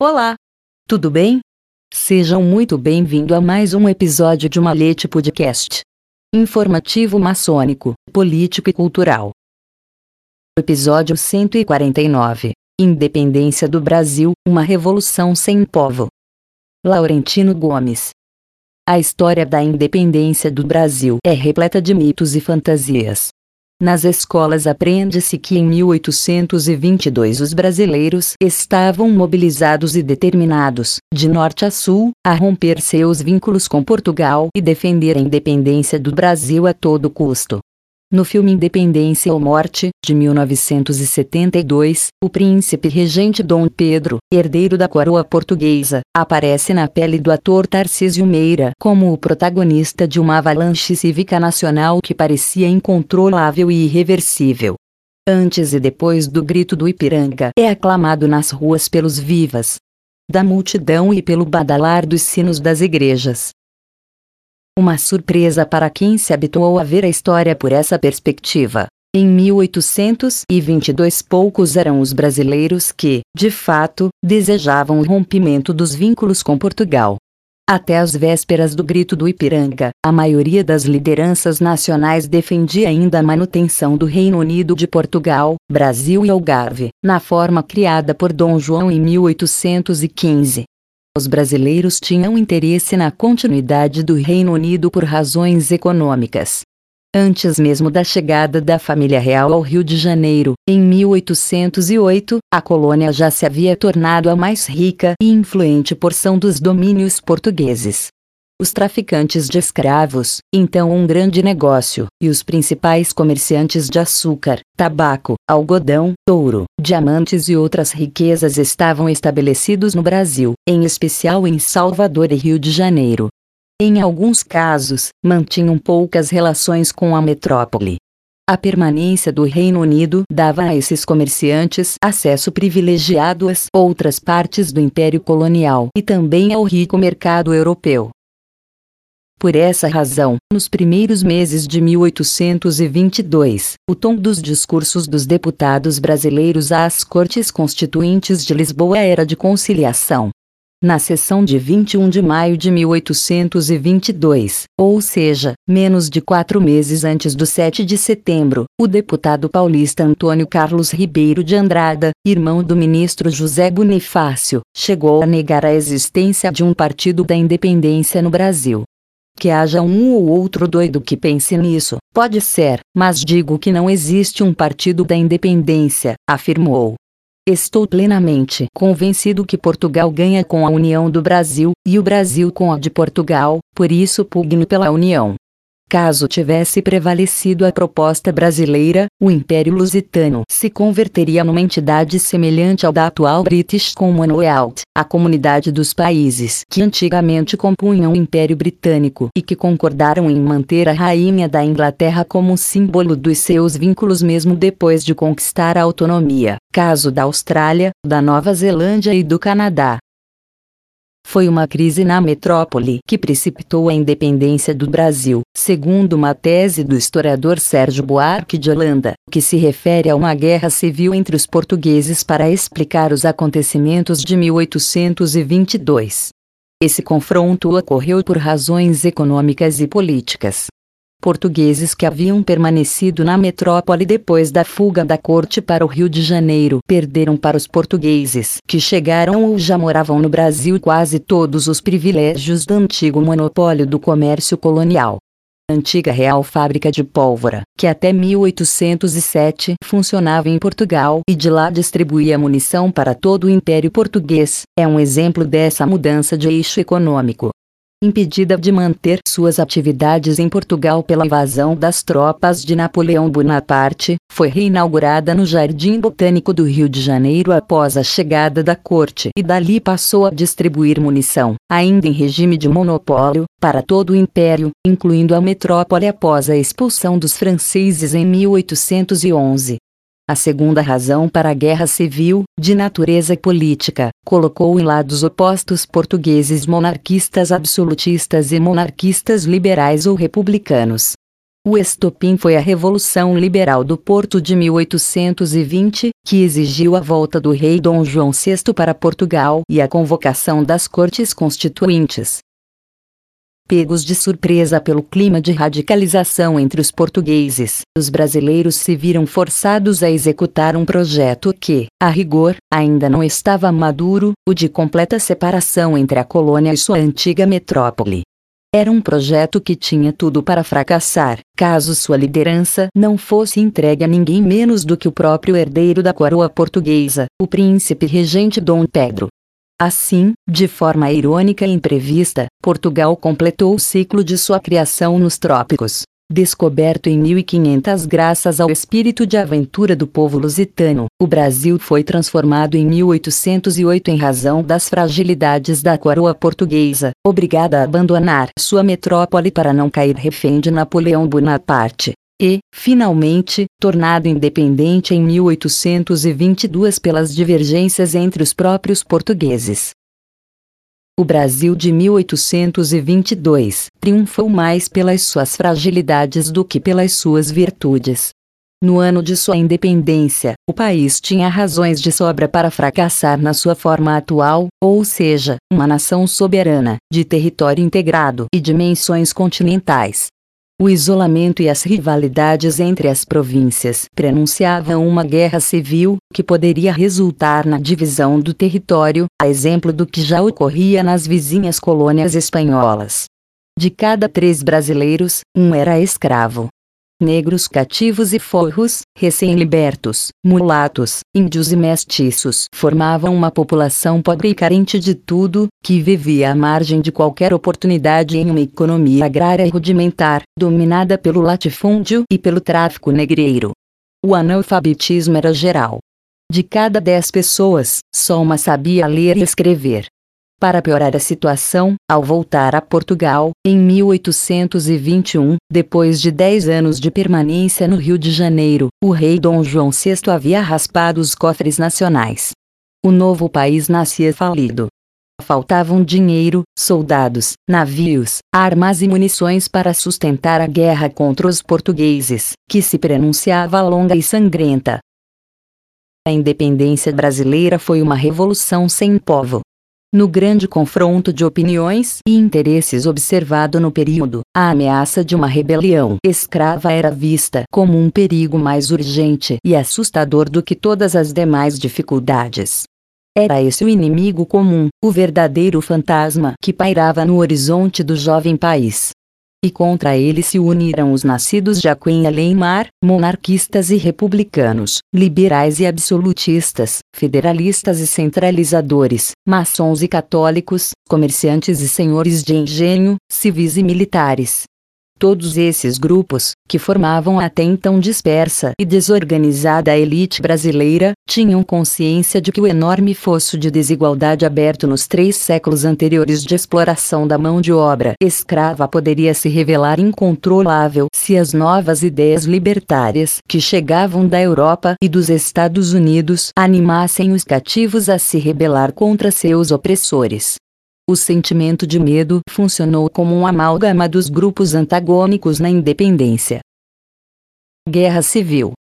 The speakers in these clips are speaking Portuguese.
Olá! Tudo bem? Sejam muito bem-vindos a mais um episódio de Malete Podcast. Informativo maçônico, político e cultural. Episódio 149. Independência do Brasil, uma revolução sem povo. Laurentino Gomes. A história da independência do Brasil é repleta de mitos e fantasias. Nas escolas aprende-se que em 1822 os brasileiros estavam mobilizados e determinados, de norte a sul, a romper seus vínculos com Portugal e defender a independência do Brasil a todo custo. No filme Independência ou Morte, de 1972, o príncipe regente Dom Pedro, herdeiro da coroa portuguesa, aparece na pele do ator Tarcísio Meira como o protagonista de uma avalanche cívica nacional que parecia incontrolável e irreversível. Antes e depois do grito do Ipiranga é aclamado nas ruas pelos vivas da multidão e pelo badalar dos sinos das igrejas. Uma surpresa para quem se habituou a ver a história por essa perspectiva. Em 1822 poucos eram os brasileiros que, de fato, desejavam o rompimento dos vínculos com Portugal. Até as vésperas do grito do Ipiranga, a maioria das lideranças nacionais defendia ainda a manutenção do Reino Unido de Portugal, Brasil e Algarve, na forma criada por Dom João em 1815. Os brasileiros tinham interesse na continuidade do Reino Unido por razões econômicas. Antes mesmo da chegada da família real ao Rio de Janeiro, em 1808, a colônia já se havia tornado a mais rica e influente porção dos domínios portugueses os traficantes de escravos, então um grande negócio, e os principais comerciantes de açúcar, tabaco, algodão, ouro, diamantes e outras riquezas estavam estabelecidos no Brasil, em especial em Salvador e Rio de Janeiro. Em alguns casos, mantinham poucas relações com a metrópole. A permanência do Reino Unido dava a esses comerciantes acesso privilegiado às outras partes do Império Colonial e também ao rico mercado europeu. Por essa razão, nos primeiros meses de 1822, o tom dos discursos dos deputados brasileiros às Cortes Constituintes de Lisboa era de conciliação. Na sessão de 21 de maio de 1822, ou seja, menos de quatro meses antes do 7 de setembro, o deputado paulista Antônio Carlos Ribeiro de Andrada, irmão do ministro José Bonifácio, chegou a negar a existência de um partido da independência no Brasil. Que haja um ou outro doido que pense nisso, pode ser, mas digo que não existe um partido da independência, afirmou. Estou plenamente convencido que Portugal ganha com a união do Brasil, e o Brasil com a de Portugal, por isso pugno pela união. Caso tivesse prevalecido a proposta brasileira, o Império Lusitano se converteria numa entidade semelhante ao da atual British Commonwealth, a comunidade dos países que antigamente compunham o Império Britânico e que concordaram em manter a Rainha da Inglaterra como símbolo dos seus vínculos mesmo depois de conquistar a autonomia, caso da Austrália, da Nova Zelândia e do Canadá. Foi uma crise na metrópole que precipitou a independência do Brasil, segundo uma tese do historiador Sérgio Buarque de Holanda, que se refere a uma guerra civil entre os portugueses para explicar os acontecimentos de 1822. Esse confronto ocorreu por razões econômicas e políticas portugueses que haviam permanecido na metrópole depois da fuga da corte para o Rio de Janeiro perderam para os portugueses que chegaram ou já moravam no Brasil quase todos os privilégios do antigo monopólio do comércio colonial. Antiga Real Fábrica de Pólvora, que até 1807 funcionava em Portugal e de lá distribuía munição para todo o Império Português, é um exemplo dessa mudança de eixo econômico impedida de manter suas atividades em Portugal pela invasão das tropas de Napoleão Bonaparte, foi reinaugurada no Jardim Botânico do Rio de Janeiro após a chegada da corte e dali passou a distribuir munição, ainda em regime de monopólio, para todo o império, incluindo a metrópole após a expulsão dos franceses em 1811. A segunda razão para a guerra civil, de natureza política, colocou em lados opostos portugueses monarquistas absolutistas e monarquistas liberais ou republicanos. O estopim foi a Revolução Liberal do Porto de 1820, que exigiu a volta do rei Dom João VI para Portugal e a convocação das Cortes Constituintes. Pegos de surpresa pelo clima de radicalização entre os portugueses, os brasileiros se viram forçados a executar um projeto que, a rigor, ainda não estava maduro, o de completa separação entre a colônia e sua antiga metrópole. Era um projeto que tinha tudo para fracassar, caso sua liderança não fosse entregue a ninguém menos do que o próprio herdeiro da coroa portuguesa, o príncipe regente Dom Pedro. Assim, de forma irônica e imprevista, Portugal completou o ciclo de sua criação nos trópicos. Descoberto em 1500 graças ao espírito de aventura do povo lusitano, o Brasil foi transformado em 1808 em razão das fragilidades da coroa portuguesa, obrigada a abandonar sua metrópole para não cair refém de Napoleão Bonaparte e, finalmente, tornado independente em 1822 pelas divergências entre os próprios portugueses. O Brasil de 1822 triunfou mais pelas suas fragilidades do que pelas suas virtudes. No ano de sua independência, o país tinha razões de sobra para fracassar na sua forma atual, ou seja, uma nação soberana, de território integrado e dimensões continentais, o isolamento e as rivalidades entre as províncias prenunciavam uma guerra civil, que poderia resultar na divisão do território, a exemplo do que já ocorria nas vizinhas colônias espanholas. De cada três brasileiros, um era escravo negros cativos e forros, recém-libertos, mulatos, índios e mestiços formavam uma população pobre e carente de tudo, que vivia à margem de qualquer oportunidade em uma economia agrária rudimentar, dominada pelo latifúndio e pelo tráfico negreiro. O analfabetismo era geral. De cada dez pessoas, só uma sabia ler e escrever. Para piorar a situação, ao voltar a Portugal, em 1821, depois de dez anos de permanência no Rio de Janeiro, o rei Dom João VI havia raspado os cofres nacionais. O novo país nascia falido. Faltavam dinheiro, soldados, navios, armas e munições para sustentar a guerra contra os portugueses, que se pronunciava longa e sangrenta. A independência brasileira foi uma revolução sem povo. No grande confronto de opiniões e interesses observado no período, a ameaça de uma rebelião escrava era vista como um perigo mais urgente e assustador do que todas as demais dificuldades. Era esse o inimigo comum, o verdadeiro fantasma que pairava no horizonte do jovem país e contra ele se uniram os nascidos de Aquém Aleimar, monarquistas e republicanos, liberais e absolutistas, federalistas e centralizadores, maçons e católicos, comerciantes e senhores de engenho, civis e militares, Todos esses grupos, que formavam a até então dispersa e desorganizada elite brasileira, tinham consciência de que o enorme fosso de desigualdade aberto nos três séculos anteriores de exploração da mão de obra escrava poderia se revelar incontrolável se as novas ideias libertárias que chegavam da Europa e dos Estados Unidos animassem os cativos a se rebelar contra seus opressores. O sentimento de medo funcionou como um amálgama dos grupos antagônicos na independência. Guerra Civil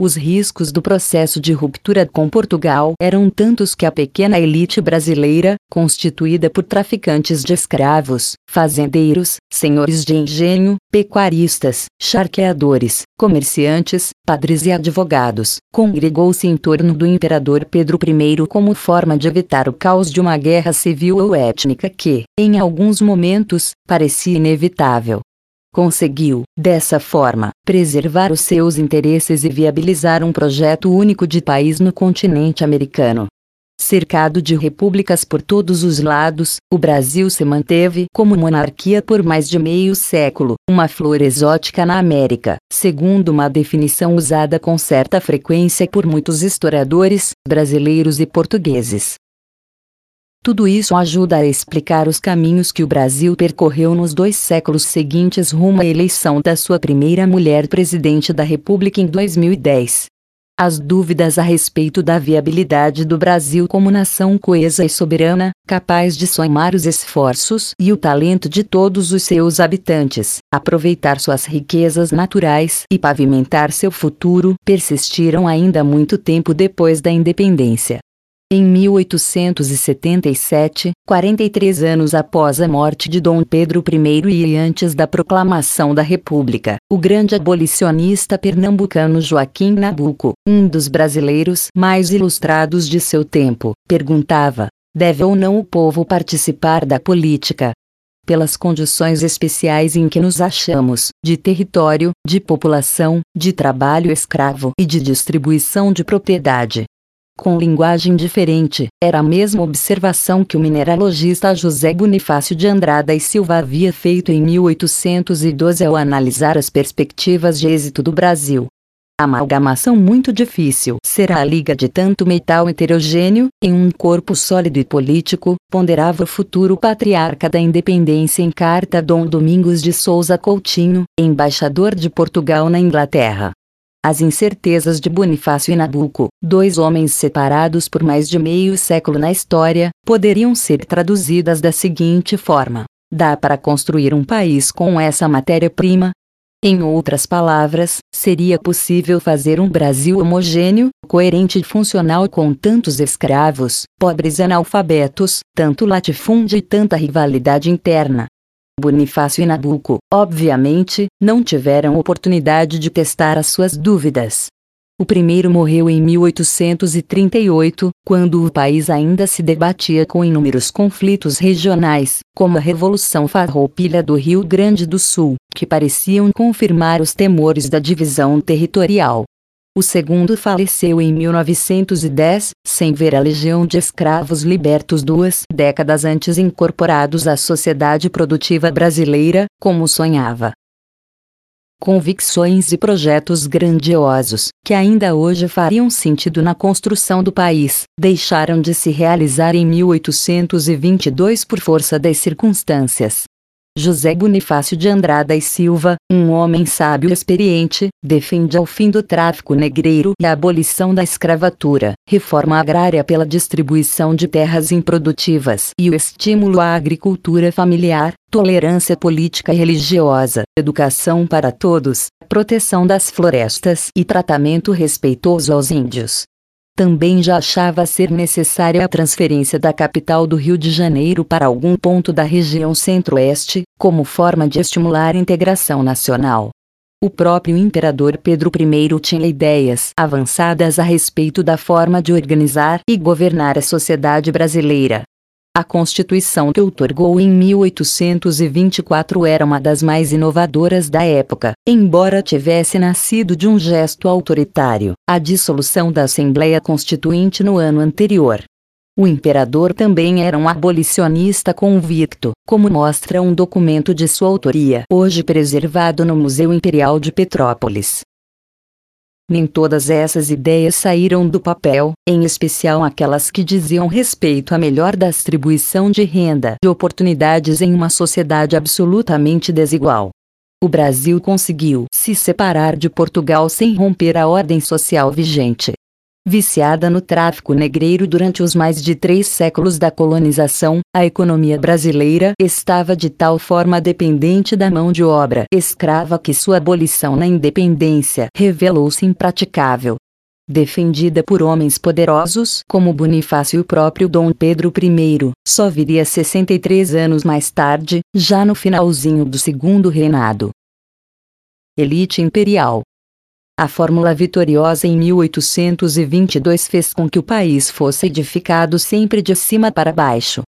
os riscos do processo de ruptura com Portugal eram tantos que a pequena elite brasileira, constituída por traficantes de escravos, fazendeiros, senhores de engenho, pecuaristas, charqueadores, comerciantes, padres e advogados, congregou-se em torno do imperador Pedro I como forma de evitar o caos de uma guerra civil ou étnica que, em alguns momentos, parecia inevitável. Conseguiu, dessa forma, preservar os seus interesses e viabilizar um projeto único de país no continente americano. Cercado de repúblicas por todos os lados, o Brasil se manteve como monarquia por mais de meio século, uma flor exótica na América, segundo uma definição usada com certa frequência por muitos historiadores, brasileiros e portugueses. Tudo isso ajuda a explicar os caminhos que o Brasil percorreu nos dois séculos seguintes rumo à eleição da sua primeira mulher presidente da República em 2010. as dúvidas a respeito da viabilidade do Brasil como nação coesa e soberana, capaz de somar os esforços e o talento de todos os seus habitantes, aproveitar suas riquezas naturais e pavimentar seu futuro, persistiram ainda muito tempo depois da independência. Em 1877, 43 anos após a morte de Dom Pedro I e antes da proclamação da República, o grande abolicionista pernambucano Joaquim Nabuco, um dos brasileiros mais ilustrados de seu tempo, perguntava: deve ou não o povo participar da política? Pelas condições especiais em que nos achamos, de território, de população, de trabalho escravo e de distribuição de propriedade, com linguagem diferente, era a mesma observação que o mineralogista José Bonifácio de Andrada e Silva havia feito em 1812 ao analisar as perspectivas de êxito do Brasil. A amalgamação muito difícil será a liga de tanto metal heterogêneo, em um corpo sólido e político, ponderava o futuro patriarca da independência em carta Dom Domingos de Souza Coutinho, embaixador de Portugal na Inglaterra. As incertezas de Bonifácio e Nabucco, dois homens separados por mais de meio século na história, poderiam ser traduzidas da seguinte forma: dá para construir um país com essa matéria-prima? Em outras palavras, seria possível fazer um Brasil homogêneo, coerente e funcional com tantos escravos, pobres analfabetos, tanto latifúndio e tanta rivalidade interna, Bonifácio e Nabucco, obviamente, não tiveram oportunidade de testar as suas dúvidas. O primeiro morreu em 1838, quando o país ainda se debatia com inúmeros conflitos regionais, como a Revolução Farroupilha do Rio Grande do Sul, que pareciam confirmar os temores da divisão territorial. O segundo faleceu em 1910, sem ver a legião de escravos libertos duas décadas antes incorporados à sociedade produtiva brasileira, como sonhava. Convicções e projetos grandiosos, que ainda hoje fariam sentido na construção do país, deixaram de se realizar em 1822 por força das circunstâncias, José Bonifácio de Andrada e Silva, um homem sábio e experiente, defende o fim do tráfico negreiro e a abolição da escravatura, reforma agrária pela distribuição de terras improdutivas e o estímulo à agricultura familiar, tolerância política e religiosa, educação para todos, proteção das florestas e tratamento respeitoso aos índios também já achava ser necessária a transferência da capital do Rio de Janeiro para algum ponto da região centro-oeste, como forma de estimular a integração nacional. O próprio imperador Pedro I tinha ideias avançadas a respeito da forma de organizar e governar a sociedade brasileira, a Constituição que outorgou em 1824 era uma das mais inovadoras da época, embora tivesse nascido de um gesto autoritário, a dissolução da Assembleia Constituinte no ano anterior. O imperador também era um abolicionista convicto, como mostra um documento de sua autoria, hoje preservado no Museu Imperial de Petrópolis. Nem todas essas ideias saíram do papel, em especial aquelas que diziam respeito à melhor distribuição de renda e oportunidades em uma sociedade absolutamente desigual. O Brasil conseguiu se separar de Portugal sem romper a ordem social vigente viciada no tráfico negreiro durante os mais de três séculos da colonização, a economia brasileira estava de tal forma dependente da mão de obra escrava que sua abolição na independência revelou-se impraticável. Defendida por homens poderosos como Bonifácio e o próprio Dom Pedro I, só viria 63 anos mais tarde, já no finalzinho do segundo reinado. Elite imperial a fórmula vitoriosa em 1822 fez com que o país fosse edificado sempre de cima para baixo,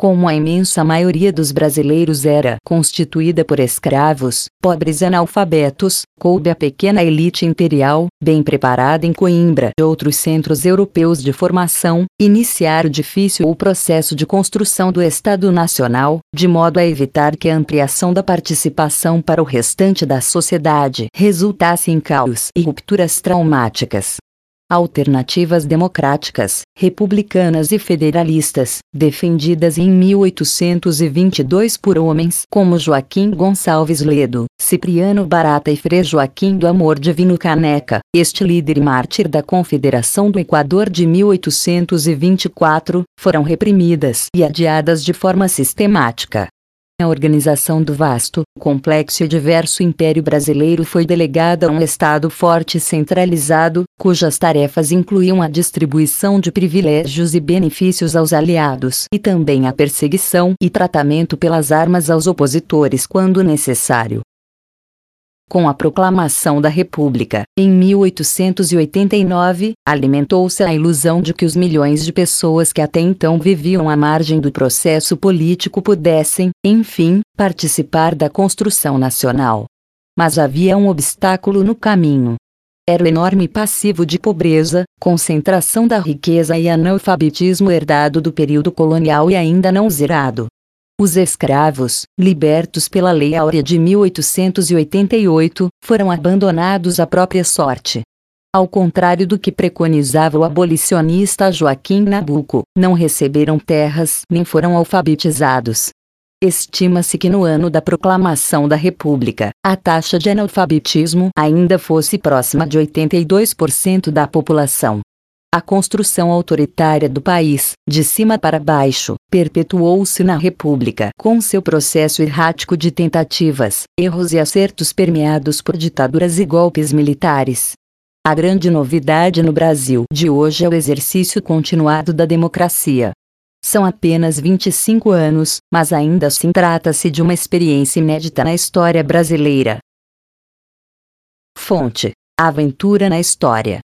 como a imensa maioria dos brasileiros era constituída por escravos, pobres analfabetos, coube a pequena elite imperial, bem preparada em Coimbra e outros centros europeus de formação, iniciar o difícil processo de construção do Estado Nacional, de modo a evitar que a ampliação da participação para o restante da sociedade resultasse em caos e rupturas traumáticas. Alternativas democráticas, republicanas e federalistas, defendidas em 1822 por homens como Joaquim Gonçalves Ledo, Cipriano Barata e Frei Joaquim do Amor Divino Caneca, este líder e mártir da Confederação do Equador de 1824, foram reprimidas e adiadas de forma sistemática. A organização do vasto, complexo e diverso Império Brasileiro foi delegada a um Estado forte e centralizado, cujas tarefas incluíam a distribuição de privilégios e benefícios aos aliados e também a perseguição e tratamento pelas armas aos opositores quando necessário com a proclamação da República, em 1889, alimentou-se a ilusão de que os milhões de pessoas que até então viviam à margem do processo político pudessem, enfim, participar da construção nacional. Mas havia um obstáculo no caminho. Era o enorme passivo de pobreza, concentração da riqueza e analfabetismo herdado do período colonial e ainda não zerado. Os escravos, libertos pela Lei Áurea de 1888, foram abandonados à própria sorte. Ao contrário do que preconizava o abolicionista Joaquim Nabuco, não receberam terras nem foram alfabetizados. Estima-se que no ano da proclamação da República, a taxa de analfabetismo ainda fosse próxima de 82% da população. A construção autoritária do país, de cima para baixo, perpetuou-se na República com seu processo errático de tentativas, erros e acertos permeados por ditaduras e golpes militares. A grande novidade no Brasil de hoje é o exercício continuado da democracia. São apenas 25 anos, mas ainda assim trata-se de uma experiência inédita na história brasileira. Fonte: Aventura na História.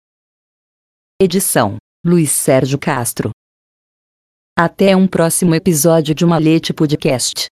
Edição: Luiz Sérgio Castro. Até um próximo episódio de Malete Podcast.